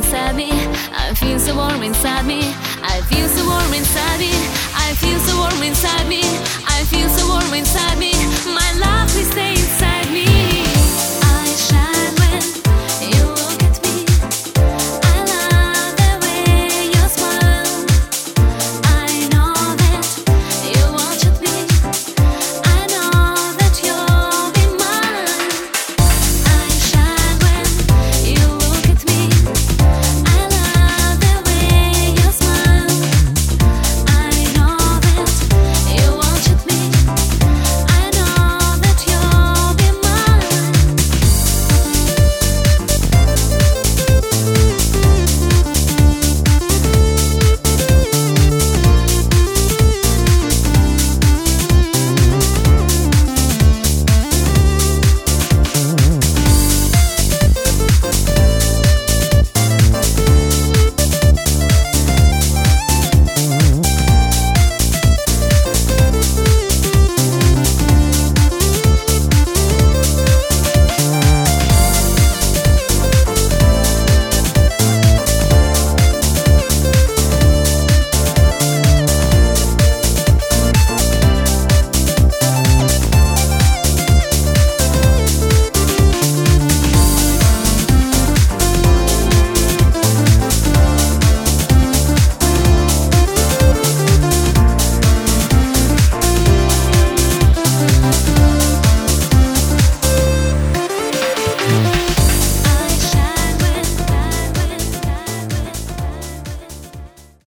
inside me. I feel so warm inside me. I feel so warm inside me. I feel so warm inside.